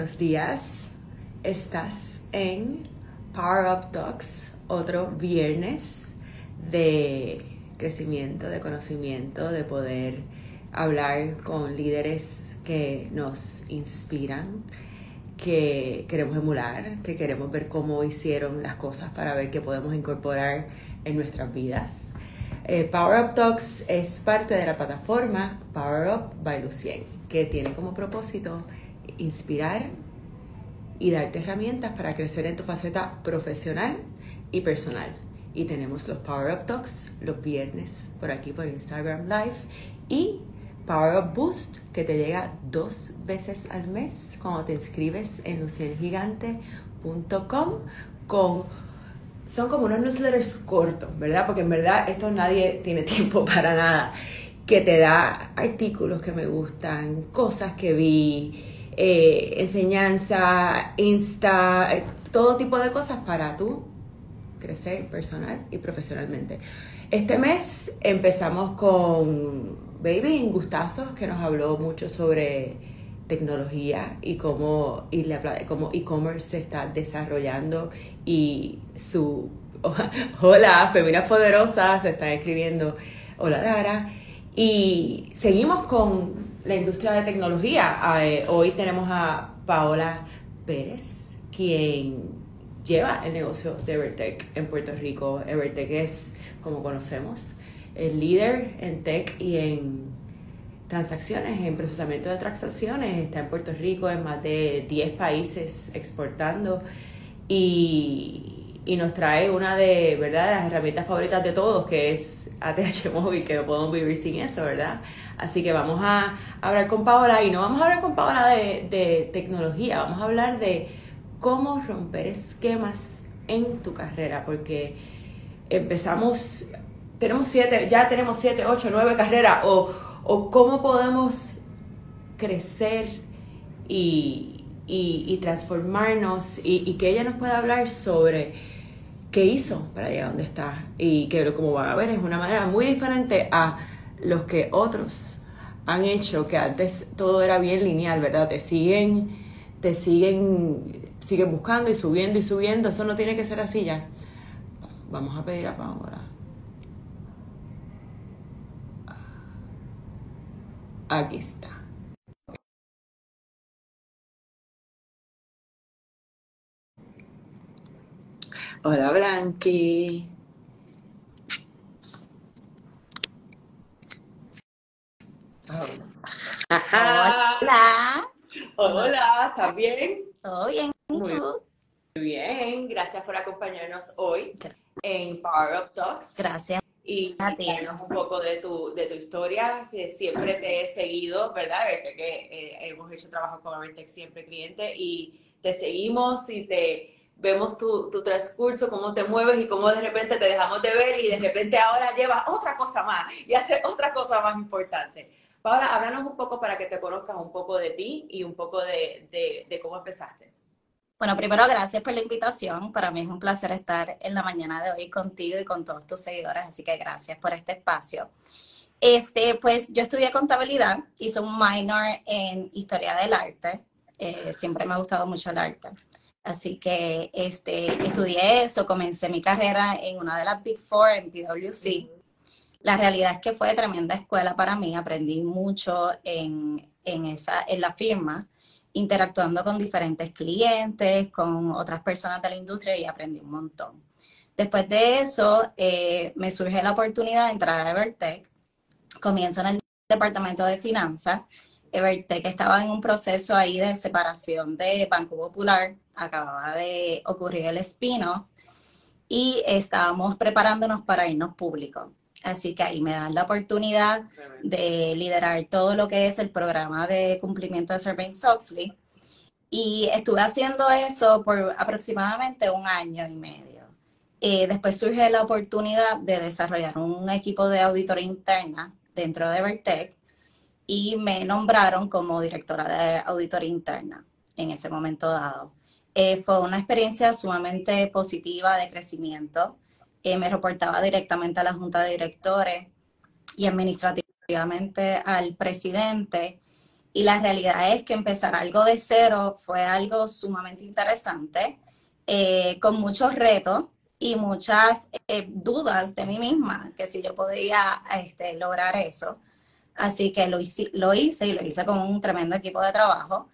buenos días. Estás en Power Up Talks, otro viernes de crecimiento, de conocimiento, de poder hablar con líderes que nos inspiran, que queremos emular, que queremos ver cómo hicieron las cosas para ver qué podemos incorporar en nuestras vidas. Eh, Power Up Talks es parte de la plataforma Power Up by Lucien, que tiene como propósito inspirar y darte herramientas para crecer en tu faceta profesional y personal. Y tenemos los Power Up Talks los viernes por aquí por Instagram Live y Power Up Boost que te llega dos veces al mes cuando te inscribes en luciengigante.com con son como unos newsletters cortos, ¿verdad? Porque en verdad esto nadie tiene tiempo para nada. Que te da artículos que me gustan, cosas que vi, eh, enseñanza, Insta, eh, todo tipo de cosas para tú crecer personal y profesionalmente. Este mes empezamos con Baby Gustazos, que nos habló mucho sobre tecnología y cómo e-commerce se está desarrollando y su hola, Feminas Poderosas se están escribiendo hola Dara y seguimos con la industria de tecnología. Eh, hoy tenemos a Paola Pérez, quien lleva el negocio de Evertech en Puerto Rico. Evertech es, como conocemos, el líder en tech y en transacciones, en procesamiento de transacciones. Está en Puerto Rico, en más de 10 países exportando y, nos trae una de, ¿verdad? las herramientas favoritas de todos, que es ATH Móvil, que no podemos vivir sin eso, ¿verdad? Así que vamos a hablar con Paola y no vamos a hablar con Paola de, de tecnología, vamos a hablar de cómo romper esquemas en tu carrera, porque empezamos, tenemos siete, ya tenemos siete, ocho, nueve carreras, o o cómo podemos crecer y, transformarnos y, que ella nos pueda hablar sobre qué hizo para llegar a donde está y que como van a ver es una manera muy diferente a los que otros han hecho que antes todo era bien lineal, ¿verdad? Te siguen, te siguen, siguen buscando y subiendo y subiendo, eso no tiene que ser así ya. Vamos a pedir a Paola Aquí está. Hola Blanqui. Hola. Hola, ¿estás bien? Todo bien. ¿Y tú? Muy bien, gracias por acompañarnos hoy en Power Up Talks. Gracias y contarnos un poco de tu, de tu historia. Siempre te he seguido, ¿verdad? que eh, hemos hecho trabajo con Avertec siempre cliente y te seguimos y te vemos tu, tu, transcurso, cómo te mueves y cómo de repente te dejamos de ver y de repente ahora llevas otra cosa más y haces otra cosa más importante. Paula, háblanos un poco para que te conozcas un poco de ti y un poco de, de, de cómo empezaste. Bueno, primero gracias por la invitación. Para mí es un placer estar en la mañana de hoy contigo y con todos tus seguidores, así que gracias por este espacio. Este, pues yo estudié contabilidad, hice un minor en historia del arte. Eh, siempre me ha gustado mucho el arte. Así que este, estudié eso, comencé mi carrera en una de las Big Four en PwC. La realidad es que fue tremenda escuela para mí, aprendí mucho en, en, esa, en la firma interactuando con diferentes clientes, con otras personas de la industria y aprendí un montón. Después de eso, eh, me surge la oportunidad de entrar a Evertech. Comienzo en el departamento de finanzas. Evertech estaba en un proceso ahí de separación de Banco Popular. Acababa de ocurrir el spin-off y estábamos preparándonos para irnos públicos. Así que ahí me dan la oportunidad de liderar todo lo que es el programa de cumplimiento de Sarbanes-Oxley. Y estuve haciendo eso por aproximadamente un año y medio. Eh, después surge la oportunidad de desarrollar un equipo de auditoría interna dentro de Vertec y me nombraron como directora de auditoría interna en ese momento dado. Eh, fue una experiencia sumamente positiva de crecimiento eh, me reportaba directamente a la Junta de Directores y administrativamente al presidente. Y la realidad es que empezar algo de cero fue algo sumamente interesante, eh, con muchos retos y muchas eh, dudas de mí misma, que si yo podía este, lograr eso. Así que lo hice, lo hice y lo hice con un tremendo equipo de trabajo.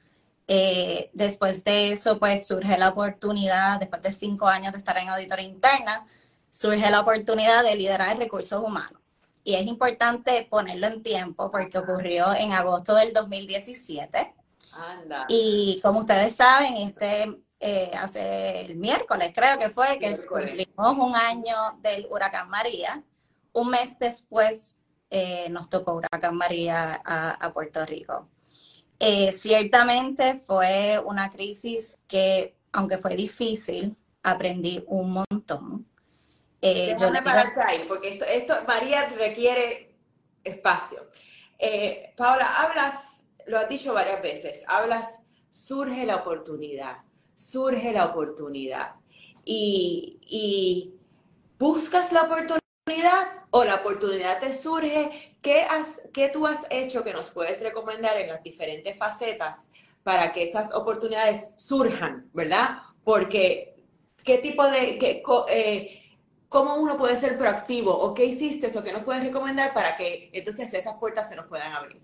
Eh, después de eso, pues surge la oportunidad, después de cinco años de estar en auditoría interna, surge la oportunidad de liderar recursos humanos. Y es importante ponerlo en tiempo porque ocurrió en agosto del 2017. Anda. Y como ustedes saben, este eh, hace el miércoles creo que fue que cumplimos un año del huracán María. Un mes después eh, nos tocó huracán María a Puerto Rico. Eh, ciertamente fue una crisis que, aunque fue difícil, aprendí un montón. Eh, yo le ahí, porque esto, esto, María requiere espacio. Eh, Paola, hablas, lo has dicho varias veces, hablas, surge la oportunidad, surge la oportunidad. Y, y buscas la oportunidad o la oportunidad te surge, ¿qué, has, ¿qué tú has hecho que nos puedes recomendar en las diferentes facetas para que esas oportunidades surjan, ¿verdad? Porque, ¿qué tipo de, qué, eh, cómo uno puede ser proactivo o qué hiciste o qué nos puedes recomendar para que entonces esas puertas se nos puedan abrir?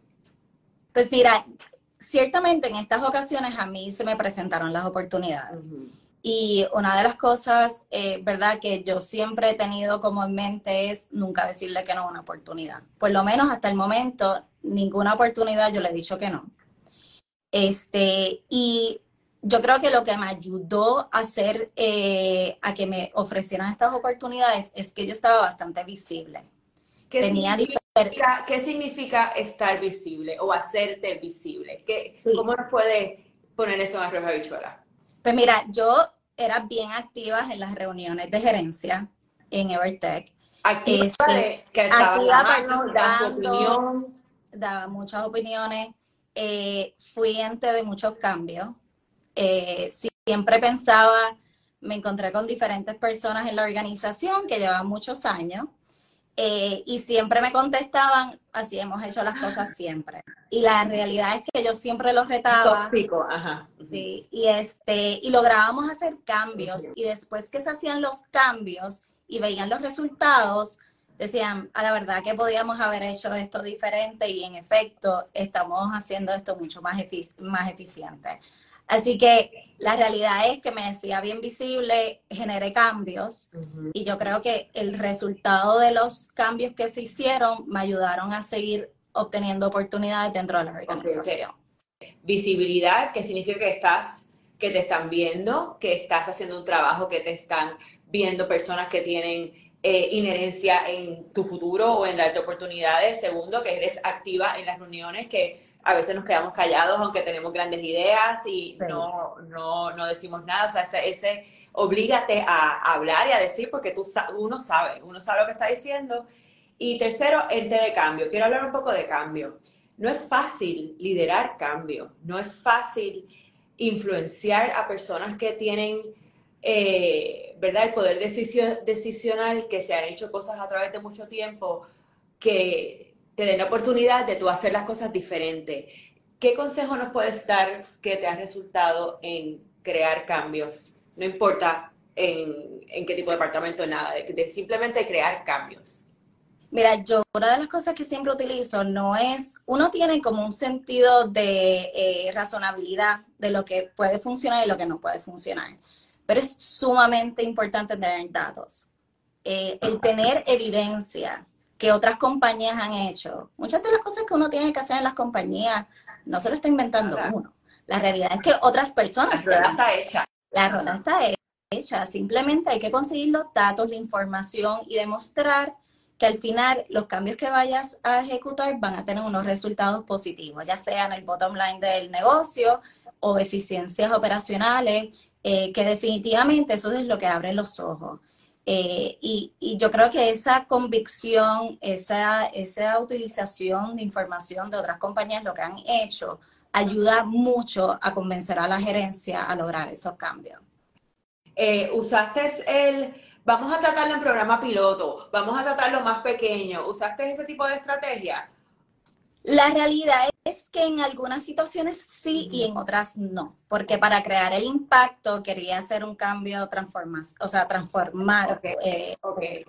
Pues mira, ciertamente en estas ocasiones a mí se me presentaron las oportunidades. Y una de las cosas, eh, ¿verdad?, que yo siempre he tenido como en mente es nunca decirle que no a una oportunidad. Por lo menos hasta el momento, ninguna oportunidad yo le he dicho que no. Este, y yo creo que lo que me ayudó a hacer, eh, a que me ofrecieran estas oportunidades es que yo estaba bastante visible. ¿Qué, Tenía significa, ¿qué significa estar visible o hacerte visible? ¿Qué, ¿Cómo nos puede poner eso en arroz habichuela? Pues mira, yo era bien activa en las reuniones de gerencia en Evertech. Activa, este, que opinión. Daba muchas opiniones. Eh, fui ente de muchos cambios. Eh, siempre pensaba, me encontré con diferentes personas en la organización que llevaban muchos años eh, y siempre me contestaban, así hemos hecho las cosas siempre. Y la realidad es que yo siempre los retaba. Tópico, ajá. Sí, y, este, y lográbamos hacer cambios. Y después que se hacían los cambios y veían los resultados, decían, a la verdad que podíamos haber hecho esto diferente y en efecto estamos haciendo esto mucho más, más eficiente. Así que la realidad es que me decía bien visible, generé cambios y yo creo que el resultado de los cambios que se hicieron me ayudaron a seguir obteniendo oportunidades dentro de la organización. Visibilidad, que significa que estás, que te están viendo, que estás haciendo un trabajo, que te están viendo personas que tienen eh, inherencia en tu futuro o en darte oportunidades. Segundo, que eres activa en las reuniones, que a veces nos quedamos callados aunque tenemos grandes ideas y no, no, no, decimos nada. O sea, ese, ese oblígate a, hablar y a decir porque tú, uno sabe, uno sabe lo que está diciendo. Y tercero, ente de cambio. Quiero hablar un poco de cambio. No es fácil liderar cambio, no es fácil influenciar a personas que tienen, eh, ¿verdad?, el poder decisional, que se han hecho cosas a través de mucho tiempo, que te den la oportunidad de tú hacer las cosas diferentes. ¿Qué consejo nos puedes dar que te ha resultado en crear cambios? No importa en, qué tipo de departamento, nada, de, simplemente crear cambios. Mira, yo una de las cosas que siempre utilizo no es, uno tiene como un sentido de eh, razonabilidad de lo que puede funcionar y lo que no puede funcionar, pero es sumamente importante tener datos. Eh, el tener evidencia que otras compañías han hecho. Muchas de las cosas que uno tiene que hacer en las compañías no se lo está inventando uno. La realidad es que otras personas... La rueda está hecha. La rueda está hecha. Simplemente hay que conseguir los datos, la información y demostrar que al final los cambios que vayas a ejecutar van a tener unos resultados positivos, ya sea en el bottom line del negocio o eficiencias operacionales, eh, que definitivamente eso es lo que abre los ojos. Eh, y, yo creo que esa convicción, esa, esa utilización de información de otras compañías, lo que han hecho, ayuda mucho a convencer a la gerencia a lograr esos cambios. Eh, usaste el, vamos a tratarlo en programa piloto, vamos a tratarlo más pequeño, ¿usaste ese tipo de estrategia? La realidad es que en algunas situaciones sí y en otras no, porque para crear el impacto quería hacer un cambio, transformas, o sea, transformar eh,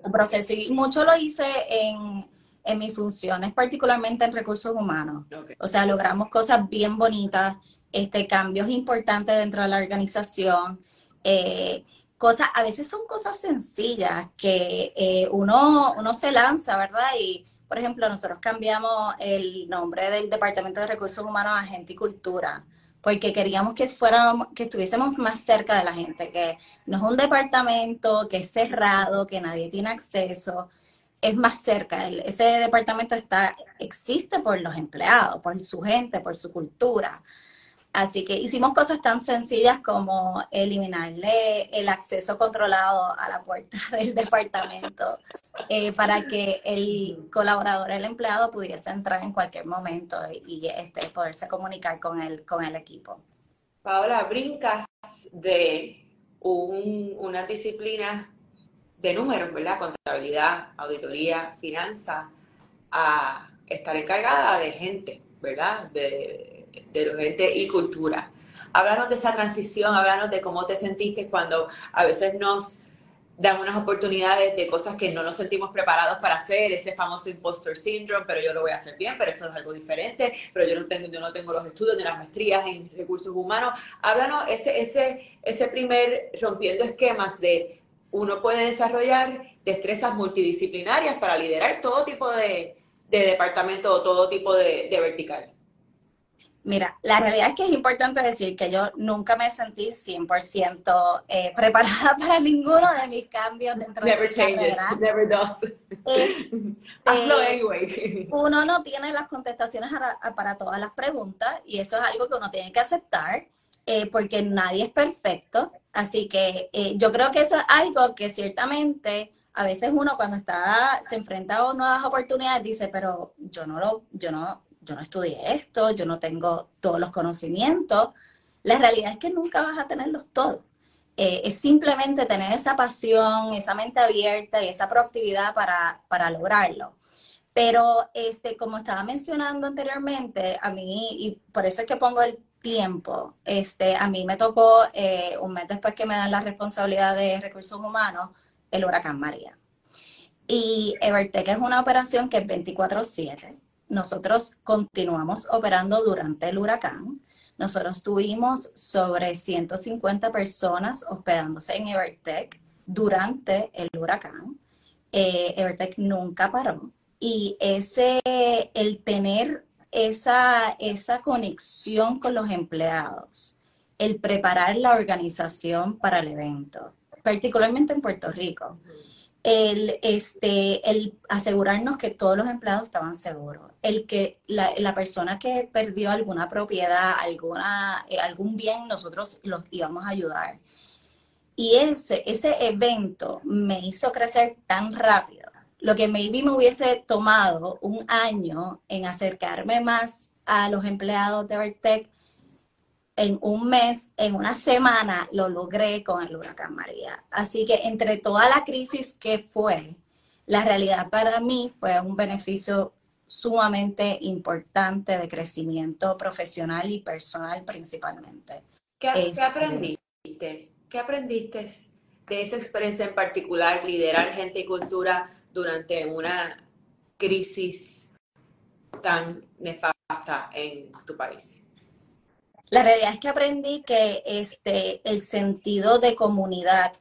un proceso y mucho lo hice en, en mis funciones, particularmente en recursos humanos. O sea, logramos cosas bien bonitas, este, cambios importantes dentro de la organización. Eh, cosas, a veces son cosas sencillas que eh, uno, uno se lanza, ¿verdad? Y por ejemplo, nosotros cambiamos el nombre del Departamento de Recursos Humanos a Gente y Cultura, porque queríamos que fuéramos, que estuviésemos más cerca de la gente, que no es un departamento que es cerrado, que nadie tiene acceso, es más cerca. ese departamento está, existe por los empleados, por su gente, por su cultura. Así que hicimos cosas tan sencillas como eliminarle el acceso controlado a la puerta del departamento eh, para que el colaborador, el empleado, pudiese entrar en cualquier momento y, este, poderse comunicar con el, con el equipo. Paola, brincas de una disciplina de números, ¿verdad? Contabilidad, auditoría, finanzas, a estar encargada de gente, ¿verdad? De, de gente y cultura. Háblanos de esa transición, háblanos de cómo te sentiste cuando a veces nos dan unas oportunidades de cosas que no nos sentimos preparados para hacer, ese famoso impostor syndrome, pero yo lo voy a hacer bien, pero esto es algo diferente, pero yo no tengo, yo no tengo los estudios de las maestrías en recursos humanos. Háblanos ese, ese, ese primer rompiendo esquemas de uno puede desarrollar destrezas multidisciplinarias para liderar todo tipo de, de departamento o todo tipo de, de vertical. Mira, la realidad es que es importante decir que yo nunca me sentí 100% eh, preparada para ninguno de mis cambios dentro de mi carrera. Never does. Eh, uno no tiene las contestaciones para todas las preguntas y eso es algo que uno tiene que aceptar eh, porque nadie es perfecto. Así que eh, yo creo que eso es algo que ciertamente a veces uno cuando está se enfrenta a nuevas oportunidades dice, pero yo no lo, yo no, yo no estudié esto, yo no tengo todos los conocimientos. La realidad es que nunca vas a tenerlos todos. Eh, es simplemente tener esa pasión, esa mente abierta y esa proactividad para, para lograrlo. Pero este, como estaba mencionando anteriormente, a mí, y por eso es que pongo el tiempo, este, a mí me tocó eh, un mes después que me dan la responsabilidad de recursos humanos, el huracán María. Y Evertech es una operación que es 24/7 nosotros continuamos operando durante el huracán. Nosotros tuvimos sobre 150 personas hospedándose en Evertech durante el huracán. Eh, Evertech nunca paró. Y ese, el tener esa, esa conexión con los empleados, el preparar la organización para el evento, particularmente en Puerto Rico, el, este, el asegurarnos que todos los empleados estaban seguros, el que la, la persona que perdió alguna propiedad, alguna, eh, algún bien, nosotros los íbamos a ayudar. Y ese, ese evento me hizo crecer tan rápido. Lo que maybe me hubiese tomado un año en acercarme más a los empleados de Vertec, en un mes, en una semana, lo logré con el huracán María. Así que entre toda la crisis que fue, la realidad para mí fue un beneficio sumamente importante de crecimiento profesional y personal principalmente. ¿Qué, este, aprendiste? ¿Qué aprendiste de esa experiencia en particular, liderar gente y cultura durante una crisis tan nefasta en tu país? La realidad es que aprendí que este, el sentido de comunidad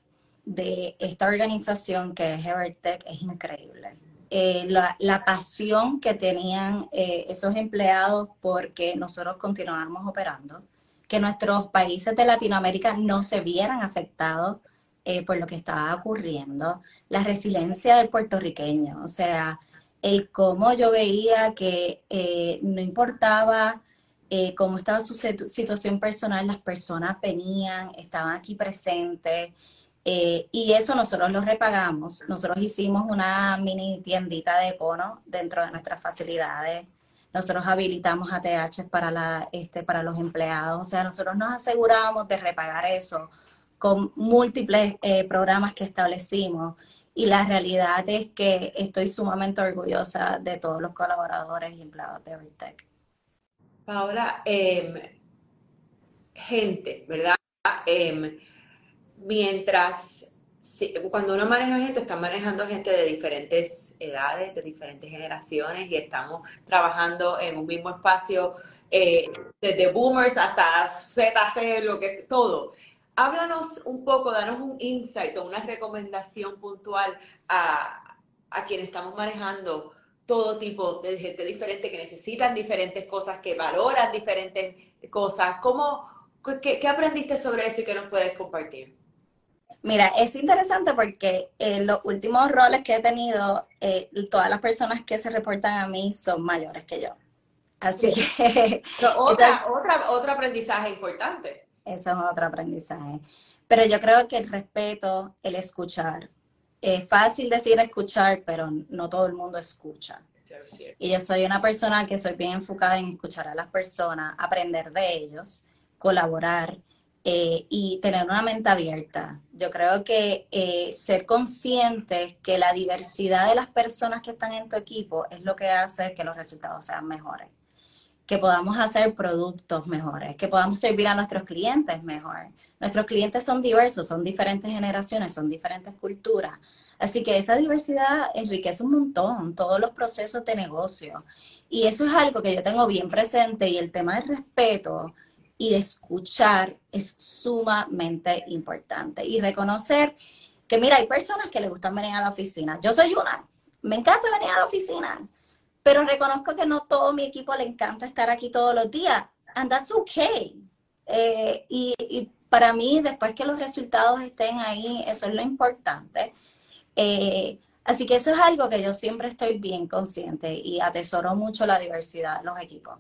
de esta organización que es Evertech es increíble. Eh, la, pasión que tenían eh, esos empleados porque nosotros continuamos operando, que nuestros países de Latinoamérica no se vieran afectados eh, por lo que estaba ocurriendo, la resiliencia del puertorriqueño, o sea, el cómo yo veía que no importaba eh, cómo estaba su situación personal, las personas venían, estaban aquí presentes. Eh, y eso nosotros lo repagamos. Nosotros hicimos una mini tiendita de cono dentro de nuestras facilidades. Nosotros habilitamos ATH este, para los empleados. O sea, nosotros nos aseguramos de repagar eso con múltiples eh, programas que establecimos. Y la realidad es que estoy sumamente orgullosa de todos los colaboradores y empleados de Evertech. Paola, em, gente, ¿verdad? Em, mientras, cuando uno maneja gente, está manejando gente de diferentes edades, de diferentes generaciones y estamos trabajando en un mismo espacio, eh, desde boomers hasta ZC, lo que es todo. Háblanos un poco, danos un insight o una recomendación puntual a, a quienes estamos manejando todo tipo de gente diferente que necesitan diferentes cosas, que valoran diferentes cosas. ¿Cómo, qué, qué aprendiste sobre eso y qué nos puedes compartir? Mira, es interesante porque en los últimos roles que he tenido, eh, todas las personas que se reportan a mí son mayores que yo. Así que... otra, otra, otro aprendizaje importante. Eso es otro aprendizaje. Pero yo creo que el respeto, el escuchar, es fácil decir escuchar, pero no todo el mundo escucha. Y yo soy una persona que soy bien enfocada en escuchar a las personas, aprender de ellos, colaborar eh, y tener una mente abierta. Yo creo que eh, ser consciente que la diversidad de las personas que están en tu equipo es lo que hace que los resultados sean mejores que podamos hacer productos mejores, que podamos servir a nuestros clientes mejor. Nuestros clientes son diversos, son diferentes generaciones, son diferentes culturas. Así que esa diversidad enriquece un montón todos los procesos de negocio. Y eso es algo que yo tengo bien presente y el tema del respeto y de escuchar es sumamente importante. Y reconocer que, mira, hay personas que les gustan venir a la oficina. Yo soy una. Me encanta venir a la oficina pero reconozco que no todo mi equipo le encanta estar aquí todos los días, and that's okay. Eh, y, para mí, después que los resultados estén ahí, eso es lo importante. Eh, así que eso es algo que yo siempre estoy bien consciente y atesoro mucho la diversidad de los equipos.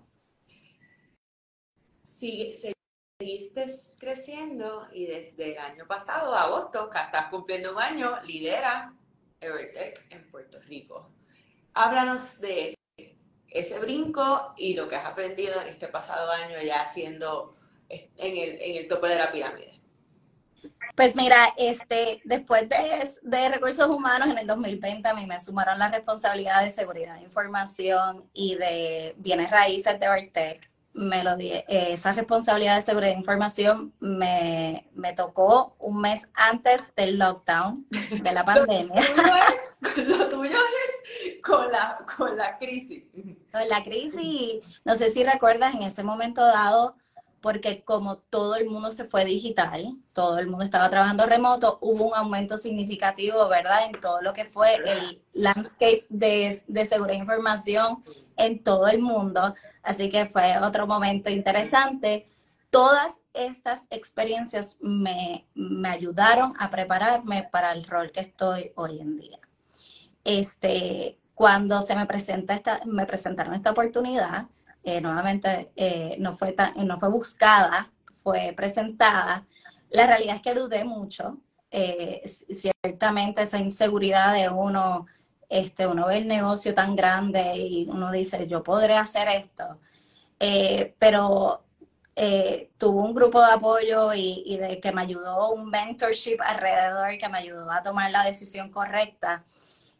Sigue, seguiste creciendo y desde el año pasado, agosto, que estás cumpliendo un año, lidera Evertech en Puerto Rico háblanos de ese brinco y lo que has aprendido en este pasado año ya siendo en el, en el tope de la pirámide. Pues mira, este, después de, de, recursos humanos en el 2020 a mí me sumaron la responsabilidad de seguridad de información y de bienes raíces de Vertec. Me lo di, eh, esa responsabilidad de seguridad de información me, me, tocó un mes antes del lockdown de la pandemia. lo tuyo es con la, con la crisis. Con la crisis, no sé si recuerdas en ese momento dado, porque como todo el mundo se fue digital, todo el mundo estaba trabajando remoto, hubo un aumento significativo, ¿verdad? En todo lo que fue el landscape de, de seguridad de información en todo el mundo. Así que fue otro momento interesante. Todas estas experiencias me, me ayudaron a prepararme para el rol que estoy hoy en día. Este, cuando se me presenta esta, me presentaron esta oportunidad, eh, nuevamente eh, no, fue no fue buscada, fue presentada. La realidad es que dudé mucho. Eh, ciertamente esa inseguridad de uno, este, uno ve el negocio tan grande y uno dice, yo podré hacer esto. pero tuvo un grupo de apoyo y, y, de que me ayudó, un mentorship alrededor que me ayudó a tomar la decisión correcta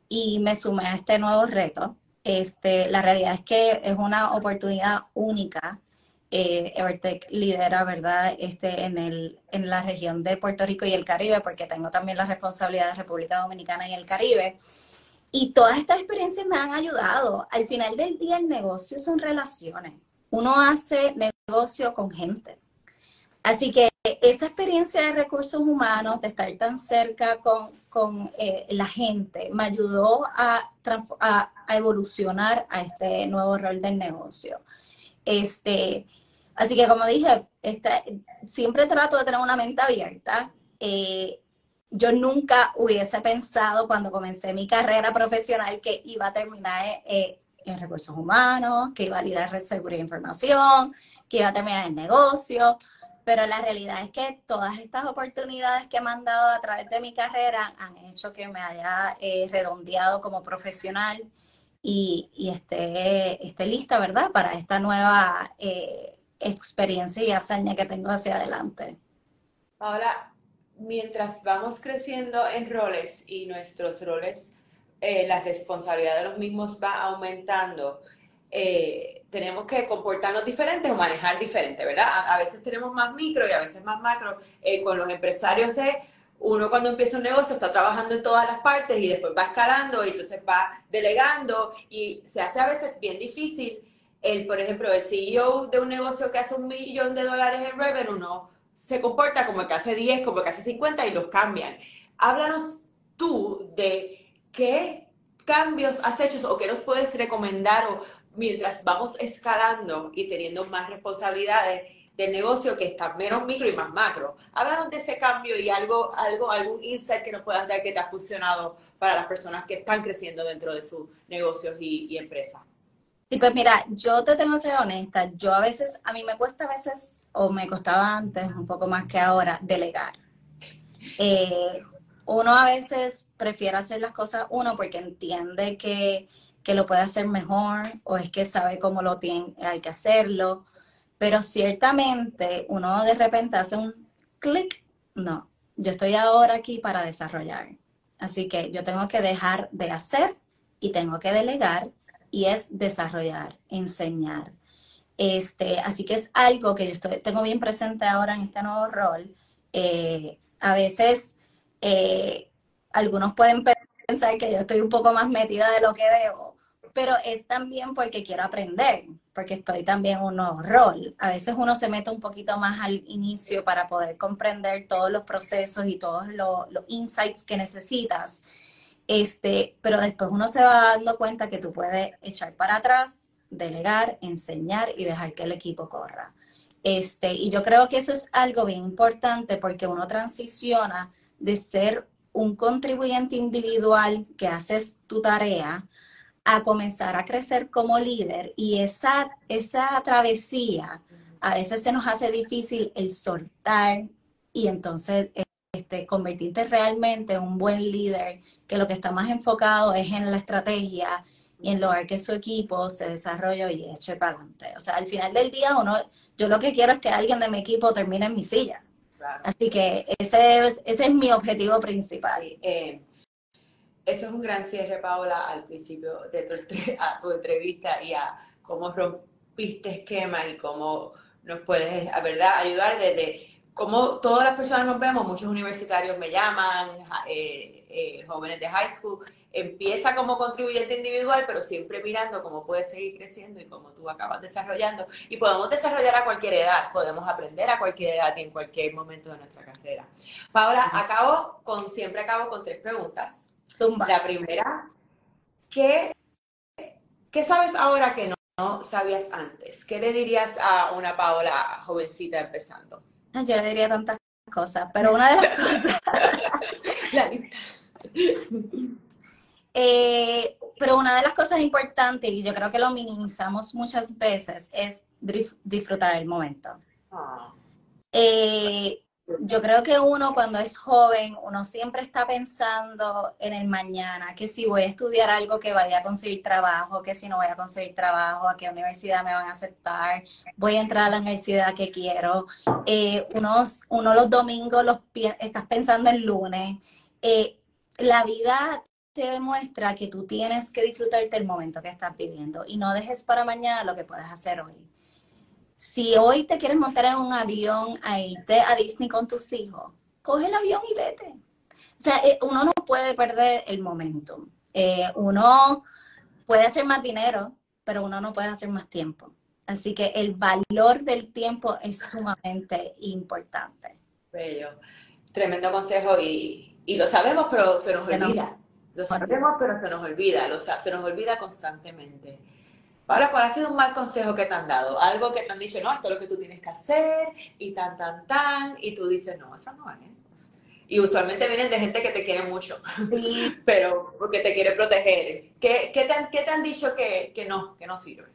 y me sumé a este nuevo reto. Este, la realidad es que es una oportunidad única. Eh, Evertech lidera, ¿verdad?, este, en, el, en la región de Puerto Rico y el Caribe, porque tengo también la responsabilidad de República Dominicana y el Caribe. Y todas estas experiencias me han ayudado. Al final del día, el negocio son relaciones. Uno hace negocio con gente. Así que esa experiencia de recursos humanos, de estar tan cerca con, con eh, la gente me ayudó a, a, evolucionar a este nuevo rol del negocio. Este, así que como dije, siempre trato de tener una mente abierta. Eh, yo nunca hubiese pensado cuando comencé mi carrera profesional que iba a terminar eh, en recursos humanos, que iba a liderar seguridad de información, que iba a terminar en negocio pero la realidad es que todas estas oportunidades que me han dado a través de mi carrera han hecho que me haya eh, redondeado como profesional y, y esté, esté, lista, ¿verdad?, para esta nueva eh, experiencia y hazaña que tengo hacia adelante. Ahora, mientras vamos creciendo en roles y nuestros roles, eh, la responsabilidad de los mismos va aumentando, eh, tenemos que comportarnos diferentes o manejar diferente, ¿verdad? A, veces tenemos más micro y a veces más macro. Eh, con los empresarios es, uno cuando empieza un negocio está trabajando en todas las partes y después va escalando y entonces va delegando y se hace a veces bien difícil. El, por ejemplo, el CEO de un negocio que hace un millón de dólares en revenue, no se comporta como el que hace 10, como el que hace 50 y los cambian. Háblanos tú de qué cambios has hecho o qué nos puedes recomendar o mientras vamos escalando y teniendo más responsabilidades del negocio que está menos micro y más macro. Háblanos de ese cambio y algo, algo, algún insight que nos puedas dar que te ha funcionado para las personas que están creciendo dentro de sus negocios y, empresas. Sí, pues mira, yo te tengo que ser honesta. Yo a veces, a mí me cuesta a veces, o me costaba antes, un poco más que ahora, delegar. Eh, uno a veces prefiere hacer las cosas uno porque entiende que, lo puede hacer mejor o es que sabe cómo lo tiene, hay que hacerlo. Pero ciertamente uno de repente hace un clic. No, yo estoy ahora aquí para desarrollar. Así que yo tengo que dejar de hacer y tengo que delegar y es desarrollar, enseñar. Este, así que es algo que yo estoy, tengo bien presente ahora en este nuevo rol. Eh, a veces eh, algunos pueden pensar que yo estoy un poco más metida de lo que debo, pero es también porque quiero aprender, porque estoy también un nuevo rol. A veces uno se mete un poquito más al inicio para poder comprender todos los procesos y todos los, los insights que necesitas. Este, pero después uno se va dando cuenta que tú puedes echar para atrás, delegar, enseñar y dejar que el equipo corra. Este, y yo creo que eso es algo bien importante porque uno transiciona de ser un contribuyente individual que haces tu tarea a comenzar a crecer como líder y esa, esa travesía a veces se nos hace difícil el soltar y entonces este, convertirte realmente en un buen líder que lo que está más enfocado es en la estrategia y en lograr que su equipo se desarrolle y eche para adelante. O sea, al final del día, uno, yo lo que quiero es que alguien de mi equipo termine en mi silla. Así que ese es, ese es mi objetivo principal. Eh, eso es un gran cierre, Paola, al principio de tu, a tu entrevista y a cómo rompiste esquemas y cómo nos puedes, ¿verdad?, ayudar desde como todas las personas nos vemos, muchos universitarios me llaman, eh, eh, jóvenes de high school, empieza como contribuyente individual, pero siempre mirando cómo puede seguir creciendo y cómo tú acabas desarrollando. Y podemos desarrollar a cualquier edad, podemos aprender a cualquier edad y en cualquier momento de nuestra carrera. Paola, acabo con, siempre acabo con tres preguntas. La primera, ¿qué, ¿qué sabes ahora que no sabías antes? ¿Qué le dirías a una Paola jovencita empezando? Yo le diría tantas cosas, pero una de las cosas... Eh, pero una de las cosas importantes, y yo creo que lo minimizamos muchas veces, es disfrutar el momento. Eh, yo creo que uno cuando es joven, uno siempre está pensando en el mañana, que si voy a estudiar algo que vaya a conseguir trabajo, que si no voy a conseguir trabajo, a qué universidad me van a aceptar, voy a entrar a la universidad que quiero. Eh, unos, uno los domingos los estás pensando el lunes. Eh, la vida te demuestra que tú tienes que disfrutarte el momento que estás viviendo y no dejes para mañana lo que puedes hacer hoy si hoy te quieres montar en un avión a irte a Disney con tus hijos, coge el avión y vete. O sea, eh, uno no puede perder el momento. Eh, uno puede hacer más dinero, pero uno no puede hacer más tiempo. Así que el valor del tiempo es sumamente importante. Bello. Tremendo consejo y, lo sabemos, pero se nos olvida. Lo sabemos, pero se nos olvida. Lo, se nos olvida constantemente. Ahora, ¿cuál ha sido un mal consejo que te han dado? Algo que te han dicho, no, esto es lo que tú tienes que hacer, y tan, tan, tan, y tú dices, no, esa no es. Y usualmente vienen de gente que te quiere mucho, pero porque te quiere proteger. ¿Qué, qué, te, han, te, han, dicho que, que, no, que no sirve?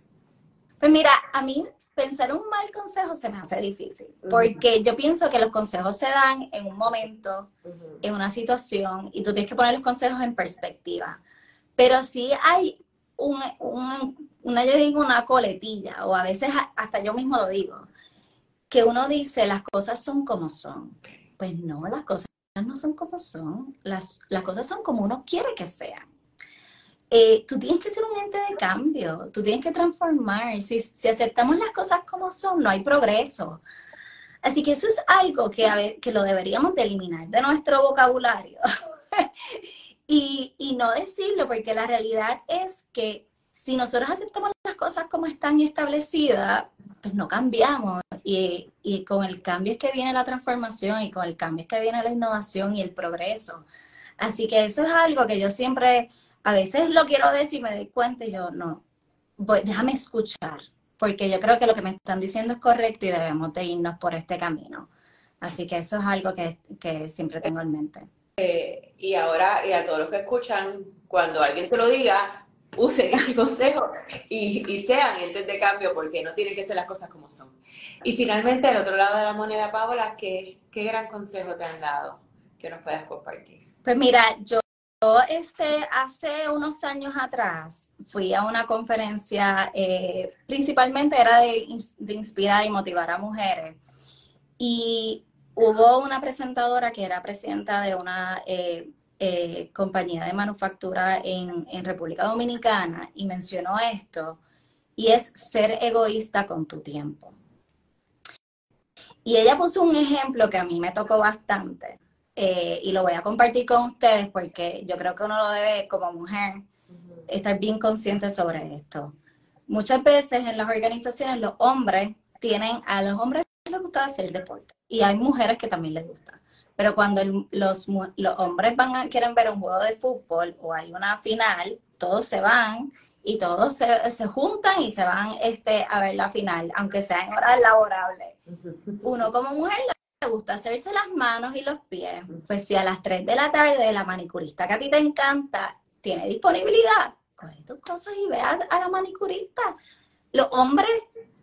Pues mira, a mí pensar un mal consejo se me hace difícil, porque yo pienso que los consejos se dan en un momento, en una situación, y tú tienes que poner los consejos en perspectiva. Pero sí hay un, un, una, yo digo una coletilla, o a veces hasta yo mismo lo digo, que uno dice las cosas son como son. Pues no, las cosas no son como son, las, las cosas son como uno quiere que sean. Eh, tú tienes que ser un ente de cambio, tú tienes que transformar. Si, si, aceptamos las cosas como son, no hay progreso. Así que eso es algo que, a que lo deberíamos de eliminar de nuestro vocabulario y, y no decirlo, porque la realidad es que si nosotros aceptamos las cosas como están establecidas, pues no cambiamos. Y, y, con el cambio es que viene la transformación y con el cambio es que viene la innovación y el progreso. Así que eso es algo que yo siempre, a veces lo quiero decir, me doy cuenta y yo, no, déjame escuchar, porque yo creo que lo que me están diciendo es correcto y debemos de irnos por este camino. Así que eso es algo que, que siempre tengo en mente. Eh, y ahora, y a todos los que escuchan, cuando alguien te lo diga, usen este consejo y, y, sean entes de cambio porque no tienen que ser las cosas como son. Y finalmente, al otro lado de la moneda, Paola, ¿qué, qué gran consejo te han dado que nos puedas compartir? Pues mira, yo este, hace unos años atrás fui a una conferencia, eh, principalmente era de, inspirar y motivar a mujeres. Y hubo una presentadora que era presidenta de una eh, eh, compañía de manufactura en, República Dominicana y mencionó esto, y es ser egoísta con tu tiempo. Y ella puso un ejemplo que a mí me tocó bastante eh, y lo voy a compartir con ustedes porque yo creo que uno lo debe como mujer estar bien consciente sobre esto. Muchas veces en las organizaciones los hombres tienen, a los hombres les gusta hacer deporte y hay mujeres que también les gusta. Pero cuando los, los, hombres van a, quieren ver un juego de fútbol o hay una final, todos se van y todos se, se juntan y se van este, a ver la final, aunque sea en horas laborables. Uno como mujer le gusta hacerse las manos y los pies. Pues si a las 3 de la tarde la manicurista que a ti te encanta tiene disponibilidad, coge tus cosas y ve a, la manicurista. Los hombres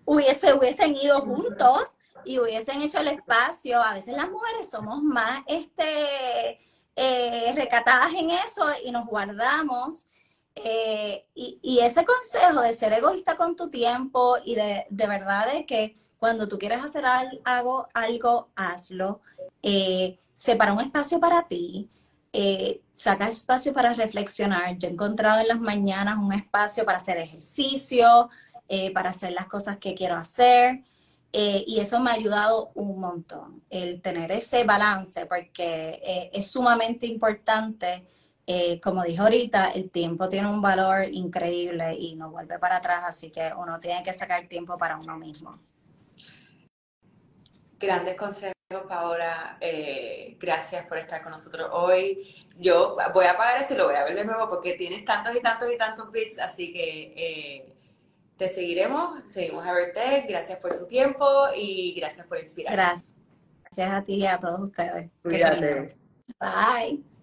hubiese, hubiesen ido juntos y hubiesen hecho el espacio. A veces las mujeres somos más este, eh, recatadas en eso y nos guardamos. Eh, y, ese consejo de ser egoísta con tu tiempo y de, de verdad de que cuando tú quieres hacer algo, algo hazlo. Eh, separa un espacio para ti. saca espacio para reflexionar. Yo he encontrado en las mañanas un espacio para hacer ejercicio, para hacer las cosas que quiero hacer. Eh, y eso me ha ayudado un montón, el tener ese balance, porque eh, es sumamente importante. Eh, como dije ahorita, el tiempo tiene un valor increíble y no vuelve para atrás, así que uno tiene que sacar tiempo para uno mismo. Grandes consejos, Paola. gracias por estar con nosotros hoy. Yo voy a apagar esto y lo voy a ver de nuevo porque tienes tantos y tantos y tantos bits, así que te seguiremos, seguimos a verte. Gracias por tu tiempo y gracias por inspirar. Gracias. Gracias a ti y a todos ustedes. Cuídate. Bye.